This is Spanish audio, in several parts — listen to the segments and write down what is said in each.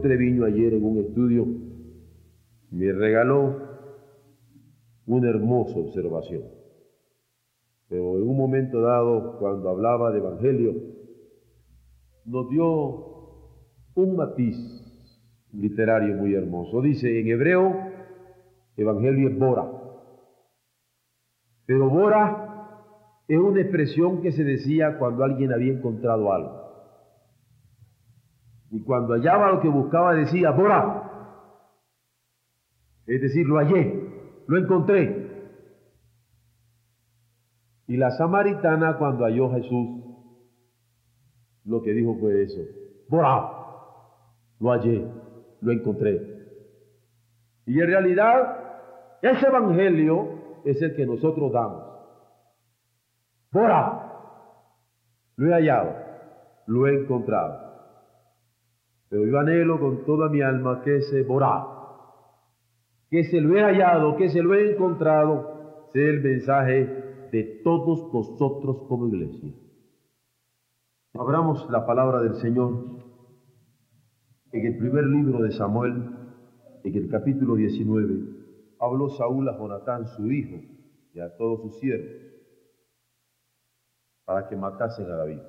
Treviño ayer en un estudio me regaló una hermosa observación. Pero en un momento dado, cuando hablaba de Evangelio, nos dio un matiz literario muy hermoso. Dice, en hebreo, Evangelio es Bora. Pero Bora es una expresión que se decía cuando alguien había encontrado algo. Y cuando hallaba lo que buscaba decía, Bora. Es decir, lo hallé, lo encontré. Y la samaritana cuando halló a Jesús, lo que dijo fue eso, Bora, lo hallé, lo encontré. Y en realidad, ese evangelio es el que nosotros damos. Bora, lo he hallado, lo he encontrado. Pero yo anhelo con toda mi alma que ese Borá, que se lo he hallado, que se lo he encontrado, sea el mensaje de todos nosotros como iglesia. Abramos la palabra del Señor en el primer libro de Samuel, en el capítulo 19, habló Saúl a Jonatán, su hijo, y a todos sus siervos, para que matasen a David.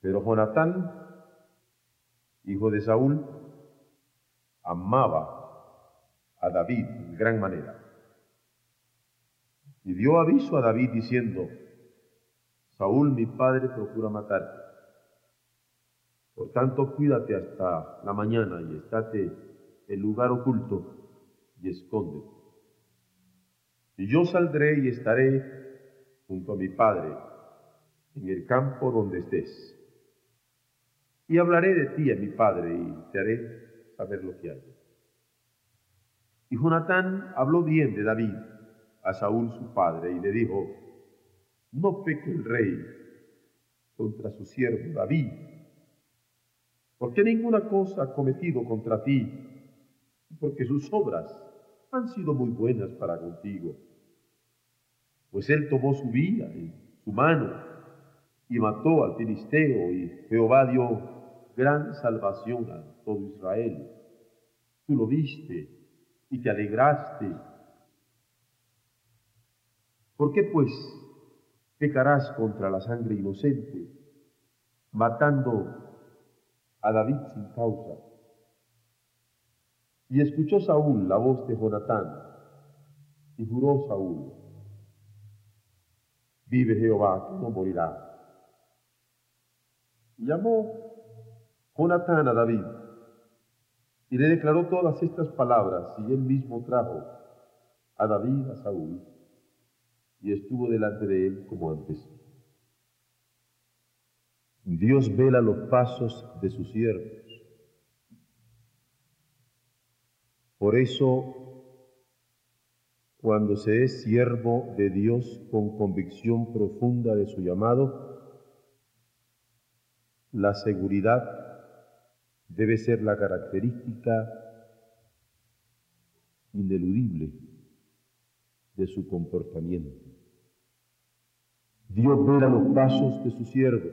Pero Jonatán, hijo de Saúl, amaba a David en gran manera. Y dio aviso a David diciendo, Saúl mi padre procura matarte. Por tanto, cuídate hasta la mañana y estate en lugar oculto y escóndete. Y yo saldré y estaré junto a mi padre en el campo donde estés. Y hablaré de ti a mi padre y te haré saber lo que hay. Y Jonatán habló bien de David a Saúl su padre y le dijo, no peque el rey contra su siervo David, porque ninguna cosa ha cometido contra ti, porque sus obras han sido muy buenas para contigo. Pues él tomó su vida en su mano y mató al filisteo y Jehová dio gran salvación a todo Israel. Tú lo viste y te alegraste ¿Por qué pues pecarás contra la sangre inocente, matando a David sin causa? Y escuchó Saúl la voz de Jonatán, y juró Saúl, vive Jehová, que no morirá. Y llamó Jonatán a David, y le declaró todas estas palabras, y él mismo trajo a David a Saúl y estuvo delante de él como antes. Dios vela los pasos de sus siervos. Por eso, cuando se es siervo de Dios con convicción profunda de su llamado, la seguridad debe ser la característica ineludible de su comportamiento. Dios vela los pasos de sus siervos.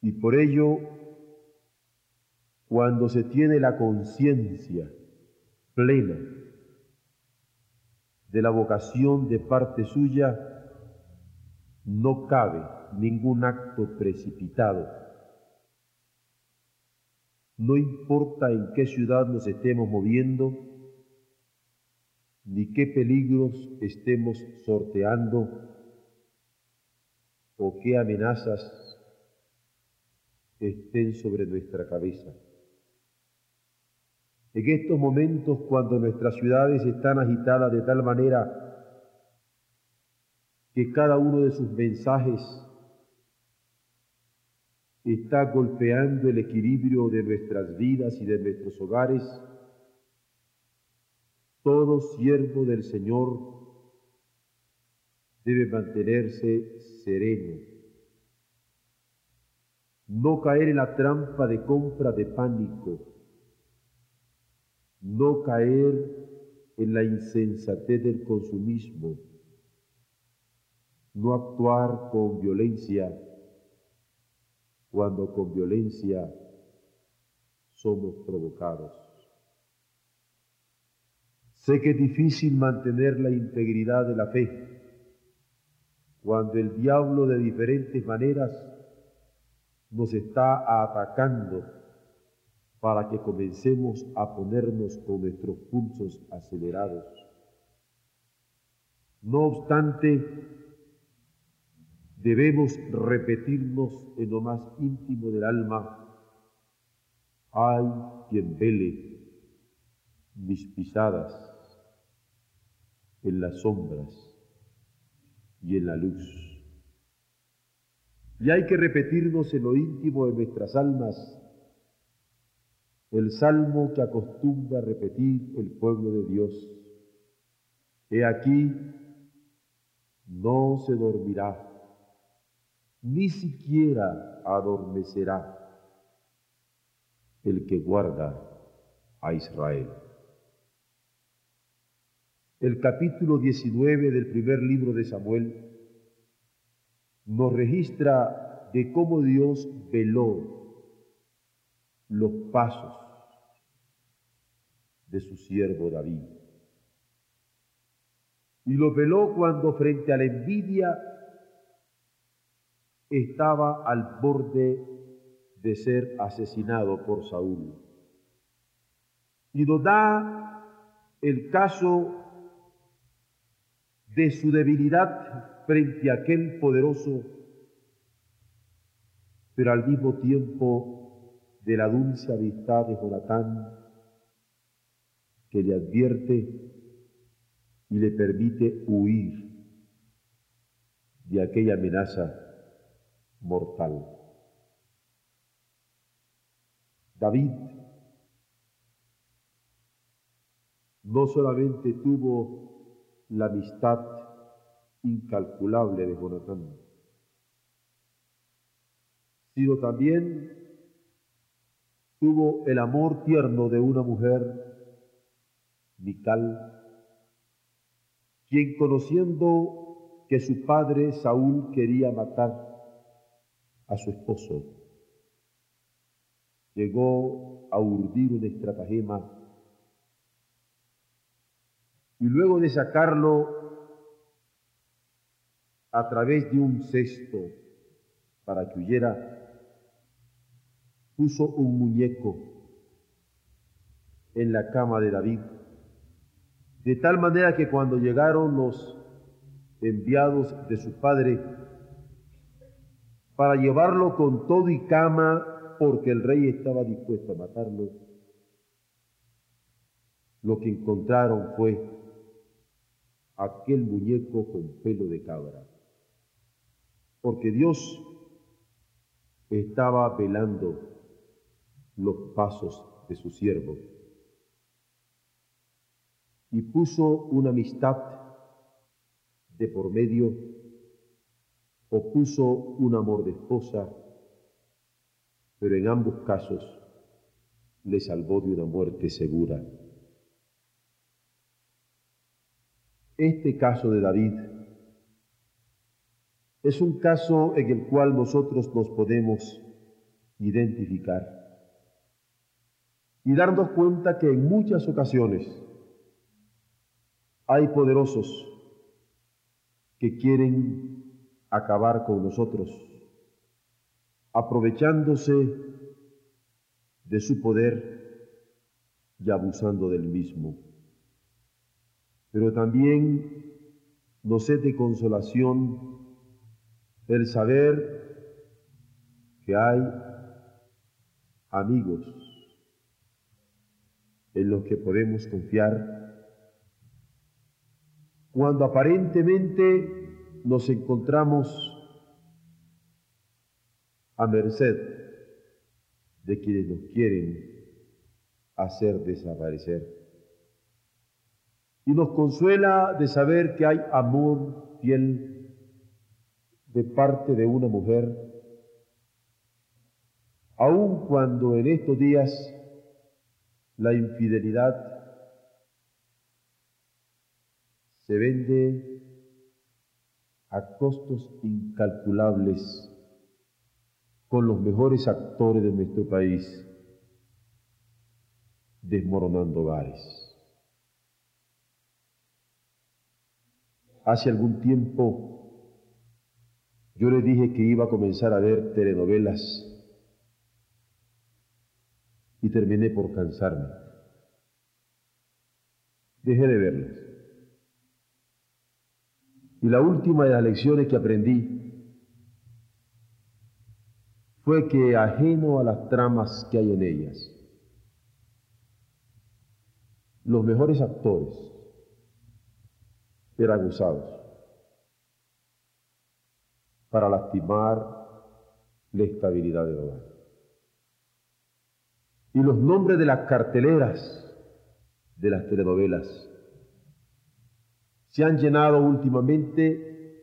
Y por ello, cuando se tiene la conciencia plena de la vocación de parte suya, no cabe ningún acto precipitado. No importa en qué ciudad nos estemos moviendo, ni qué peligros estemos sorteando o qué amenazas estén sobre nuestra cabeza. En estos momentos, cuando nuestras ciudades están agitadas de tal manera que cada uno de sus mensajes está golpeando el equilibrio de nuestras vidas y de nuestros hogares, todo siervo del Señor debe mantenerse sereno, no caer en la trampa de compra de pánico, no caer en la insensatez del consumismo, no actuar con violencia cuando con violencia somos provocados. Sé que es difícil mantener la integridad de la fe cuando el diablo de diferentes maneras nos está atacando para que comencemos a ponernos con nuestros pulsos acelerados. No obstante, debemos repetirnos en lo más íntimo del alma, hay quien vele mis pisadas en las sombras y en la luz. Y hay que repetirnos en lo íntimo de nuestras almas el salmo que acostumbra repetir el pueblo de Dios. He aquí, no se dormirá, ni siquiera adormecerá el que guarda a Israel. El capítulo 19 del primer libro de Samuel nos registra de cómo Dios veló los pasos de su siervo David. Y lo veló cuando frente a la envidia estaba al borde de ser asesinado por Saúl. Y nos da el caso de su debilidad frente a aquel poderoso, pero al mismo tiempo de la dulce amistad de Jonatán que le advierte y le permite huir de aquella amenaza mortal. David no solamente tuvo la amistad incalculable de Jonatán, sino también tuvo el amor tierno de una mujer, Mical, quien conociendo que su padre Saúl quería matar a su esposo, llegó a urdir una estratagema y luego de sacarlo a través de un cesto para que huyera, puso un muñeco en la cama de David, de tal manera que cuando llegaron los enviados de su padre para llevarlo con todo y cama, porque el rey estaba dispuesto a matarlo, lo que encontraron fue aquel muñeco con pelo de cabra, porque Dios estaba velando los pasos de su siervo. Y puso una amistad de por medio, o puso un amor de esposa, pero en ambos casos le salvó de una muerte segura. Este caso de David es un caso en el cual nosotros nos podemos identificar y darnos cuenta que en muchas ocasiones hay poderosos que quieren acabar con nosotros, aprovechándose de su poder y abusando del mismo. Pero también nos es de consolación el saber que hay amigos en los que podemos confiar, cuando aparentemente nos encontramos a merced de quienes nos quieren hacer desaparecer. Y nos consuela de saber que hay amor fiel de parte de una mujer, aun cuando en estos días la infidelidad se vende a costos incalculables con los mejores actores de nuestro país, desmoronando hogares. Hace algún tiempo yo le dije que iba a comenzar a ver telenovelas y terminé por cansarme. Dejé de verlas. Y la última de las lecciones que aprendí fue que ajeno a las tramas que hay en ellas, los mejores actores eran usados para lastimar la estabilidad del hogar. Y los nombres de las carteleras de las telenovelas se han llenado últimamente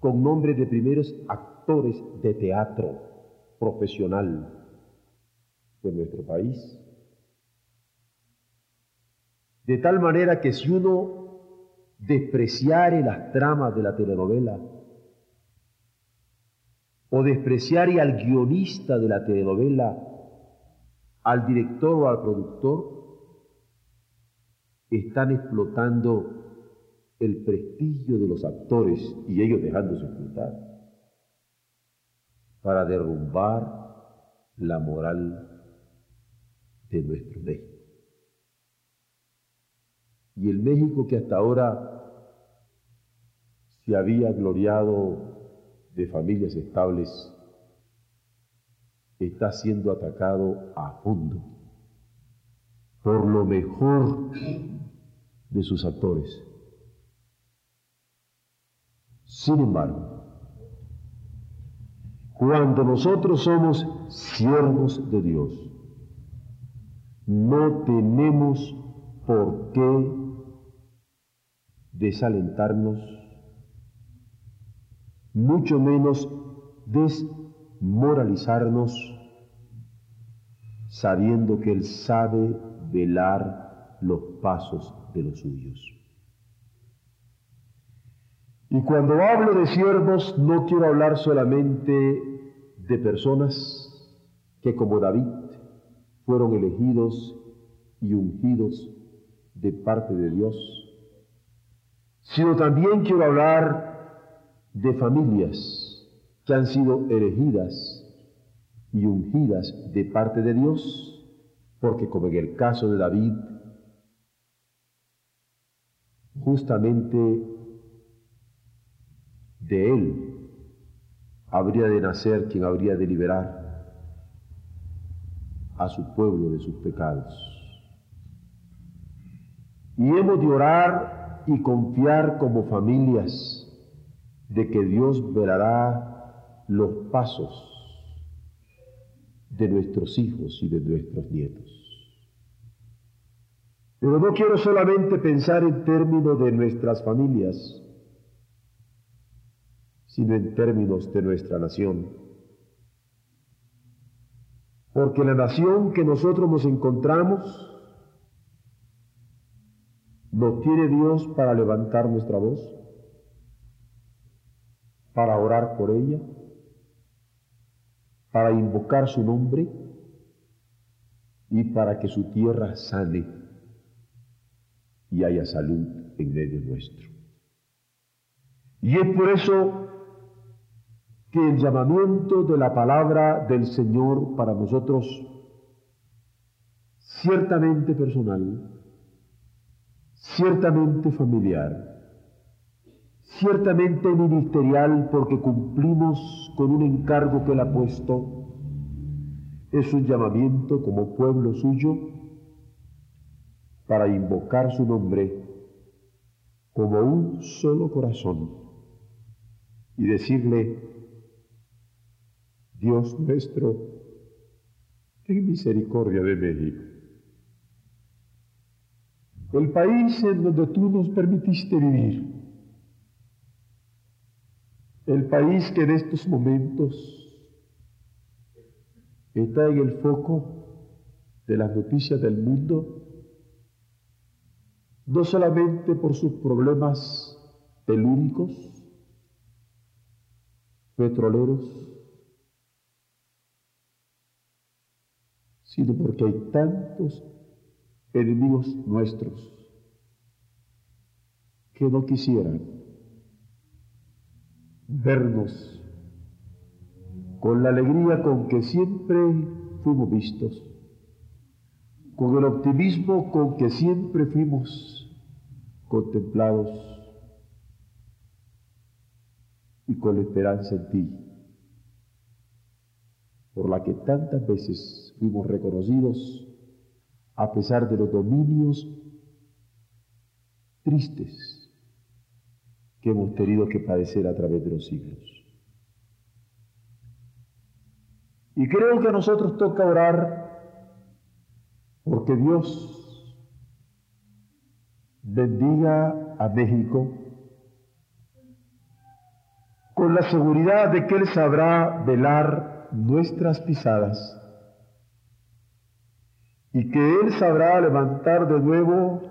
con nombres de primeros actores de teatro profesional de nuestro país. De tal manera que si uno despreciare las tramas de la telenovela, o despreciare al guionista de la telenovela, al director o al productor, están explotando el prestigio de los actores y ellos dejándose explotar para derrumbar la moral de nuestro México. Y el México que hasta ahora se había gloriado de familias estables, está siendo atacado a fondo por lo mejor de sus actores. Sin embargo, cuando nosotros somos siervos de Dios, no tenemos por qué desalentarnos, mucho menos desmoralizarnos, sabiendo que Él sabe velar los pasos de los suyos. Y cuando hablo de siervos, no quiero hablar solamente de personas que como David fueron elegidos y ungidos de parte de Dios, sino también quiero hablar de familias que han sido elegidas y ungidas de parte de Dios, porque como en el caso de David, justamente de él habría de nacer quien habría de liberar a su pueblo de sus pecados. Y hemos de orar y confiar como familias de que Dios velará los pasos de nuestros hijos y de nuestros nietos. Pero no quiero solamente pensar en términos de nuestras familias, sino en términos de nuestra nación. Porque la nación que nosotros nos encontramos nos tiene Dios para levantar nuestra voz, para orar por ella, para invocar su nombre y para que su tierra sane y haya salud en medio nuestro. Y es por eso que el llamamiento de la palabra del Señor para nosotros, ciertamente personal, ciertamente familiar, ciertamente ministerial porque cumplimos con un encargo que Él ha puesto, es un llamamiento como pueblo suyo para invocar su nombre como un solo corazón y decirle, Dios nuestro, ten misericordia de México. El país en donde tú nos permitiste vivir. El país que en estos momentos está en el foco de las noticias del mundo, no solamente por sus problemas telúricos, petroleros, sino porque hay tantos enemigos nuestros que no quisieran vernos. Con la alegría con que siempre fuimos vistos, con el optimismo con que siempre fuimos contemplados. Y con la esperanza en ti, por la que tantas veces fuimos reconocidos a pesar de los dominios tristes que hemos tenido que padecer a través de los siglos. Y creo que a nosotros toca orar porque Dios bendiga a México con la seguridad de que Él sabrá velar nuestras pisadas y que Él sabrá levantar de nuevo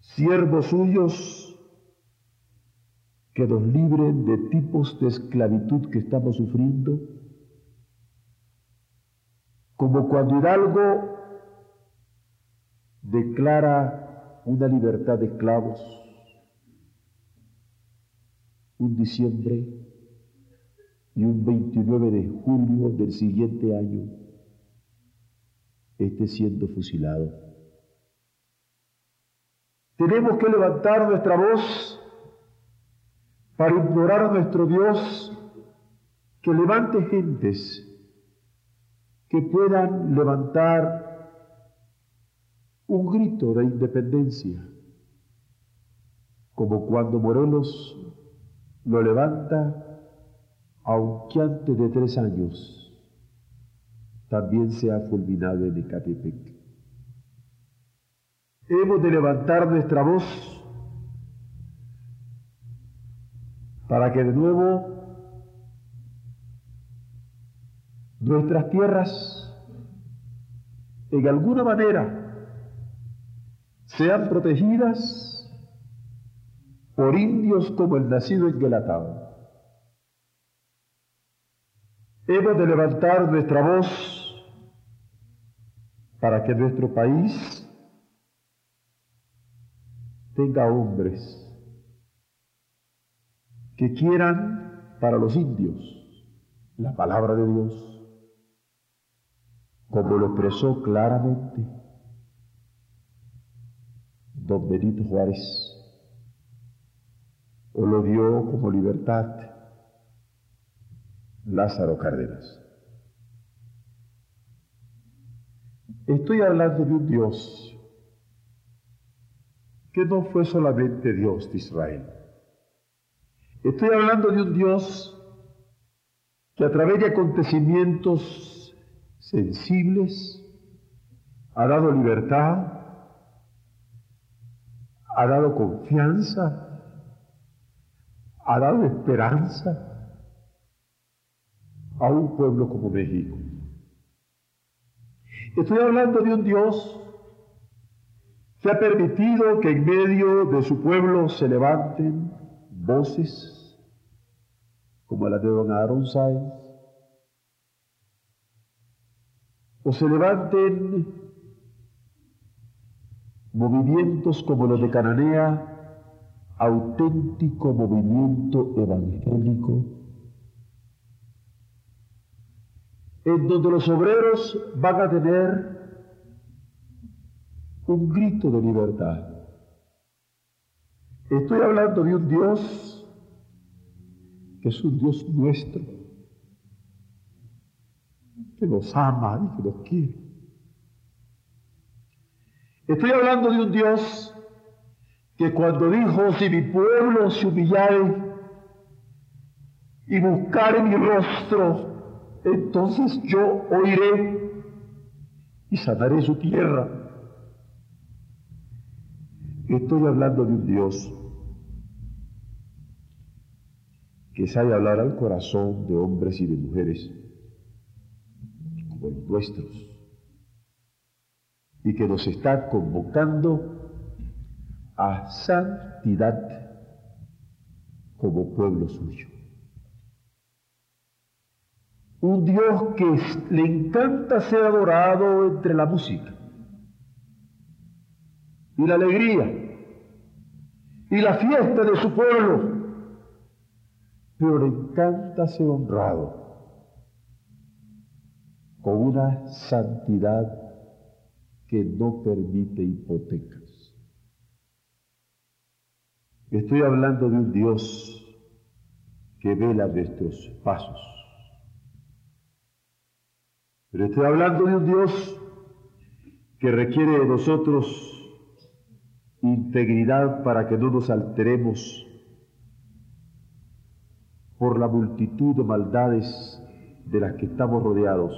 siervos suyos que nos libren de tipos de esclavitud que estamos sufriendo como cuando Hidalgo declara una libertad de esclavos un diciembre y un 29 de julio del siguiente año esté siendo fusilado. Tenemos que levantar nuestra voz para implorar a nuestro Dios que levante gentes que puedan levantar un grito de independencia, como cuando Morelos lo levanta, aunque antes de tres años también se ha fulminado en Ecatepec. Hemos de levantar nuestra voz para que de nuevo nuestras tierras en alguna manera sean protegidas por indios como el nacido en Guelatao. Hemos de levantar nuestra voz para que nuestro país tenga hombres que quieran para los indios la palabra de Dios como lo expresó claramente don Benito Juárez, o lo dio como libertad Lázaro Cárdenas. Estoy hablando de un Dios que no fue solamente Dios de Israel. Estoy hablando de un Dios que a través de acontecimientos sensibles, ha dado libertad, ha dado confianza, ha dado esperanza a un pueblo como México. Estoy hablando de un Dios que ha permitido que en medio de su pueblo se levanten voces como la de don Aaron Sáenz, o se levanten movimientos como los de Cananea, auténtico movimiento evangélico, en donde los obreros van a tener un grito de libertad. Estoy hablando de un Dios es un Dios nuestro, que nos ama y que nos quiere. Estoy hablando de un Dios que cuando dijo, si mi pueblo se humillare y buscar mi rostro, entonces yo oiré y sanaré su tierra. Estoy hablando de un Dios que sabe hablar al corazón de hombres y de mujeres como los nuestros y que nos está convocando a santidad como pueblo suyo. Un Dios que le encanta ser adorado entre la música y la alegría y la fiesta de su pueblo, pero le encanta ser honrado con una santidad que no permite hipotecas. Estoy hablando de un Dios que vela nuestros pasos. Pero estoy hablando de un Dios que requiere de nosotros integridad para que no nos alteremos por la multitud de maldades de las que estamos rodeados.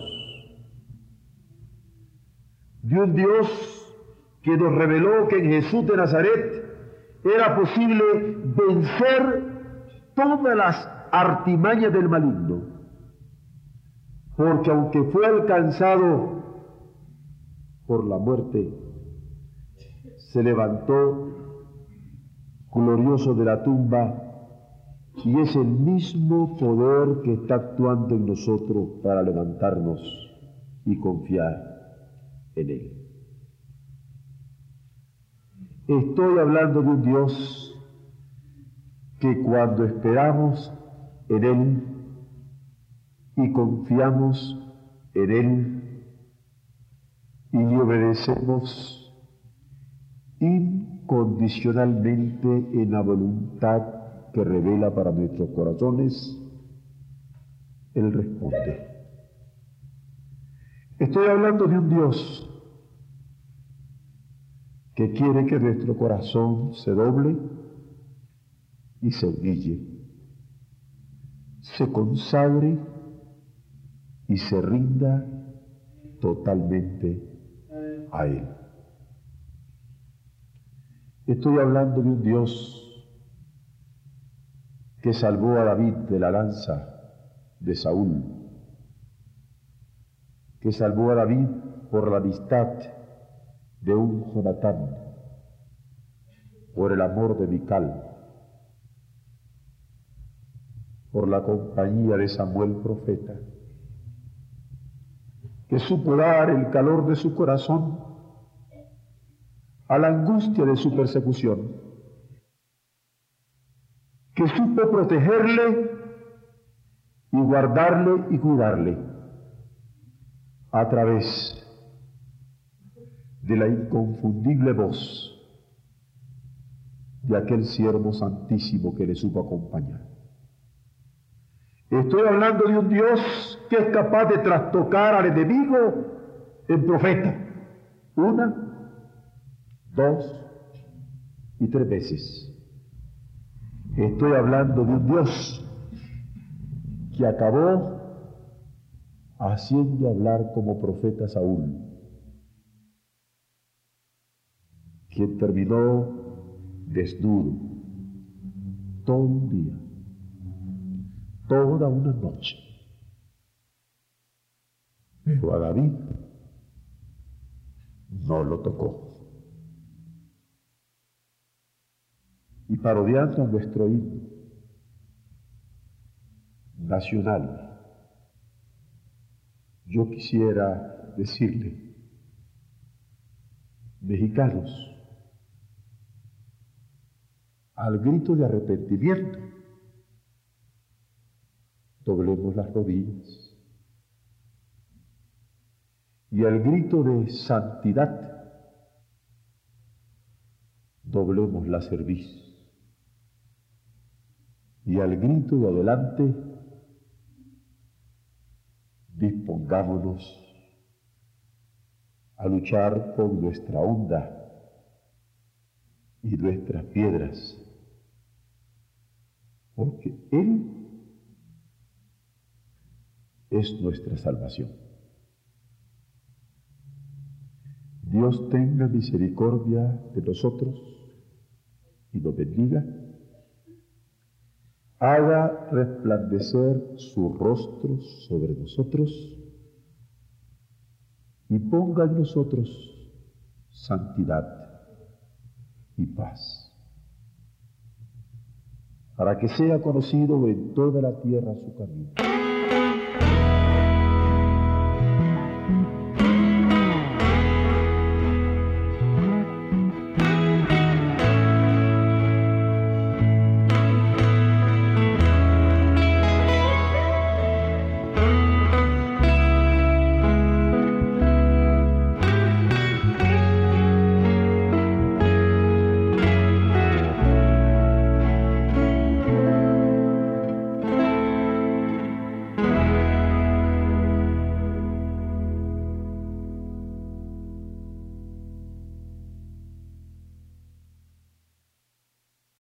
De un Dios que nos reveló que en Jesús de Nazaret era posible vencer todas las artimañas del maligno, porque aunque fue alcanzado por la muerte, se levantó glorioso de la tumba y es el mismo poder que está actuando en nosotros para levantarnos y confiar en Él. Estoy hablando de un Dios que cuando esperamos en Él y confiamos en Él y le obedecemos incondicionalmente en la voluntad que revela para nuestros corazones, Él responde. Estoy hablando de un Dios que quiere que nuestro corazón se doble y se humille, se consagre y se rinda totalmente a Él. Estoy hablando de un Dios que salvó a David de la lanza de Saúl, que salvó a David por la amistad de un Jonatán por el amor de Mical, por la compañía de Samuel profeta, que supo dar el calor de su corazón a la angustia de su persecución, que supo protegerle y guardarle y cuidarle a través de la inconfundible voz de aquel siervo santísimo que le supo acompañar. Estoy hablando de un Dios que es capaz de trastocar al enemigo en profeta. Una, dos y tres veces. Estoy hablando de un Dios que acabó haciendo hablar como profeta Saúl quien terminó desnudo todo un día, toda una noche. Pero a David no lo tocó. Y parodiando nuestro himno nacional, yo quisiera decirle, mexicanos, al grito de arrepentimiento, doblemos las rodillas. Y al grito de santidad, doblemos la cerviz. Y al grito de adelante, dispongámonos a luchar con nuestra onda y nuestras piedras porque Él es nuestra salvación. Dios tenga misericordia de nosotros y nos bendiga, haga resplandecer su rostro sobre nosotros y ponga en nosotros santidad y paz, para que sea conocido en toda la tierra su camino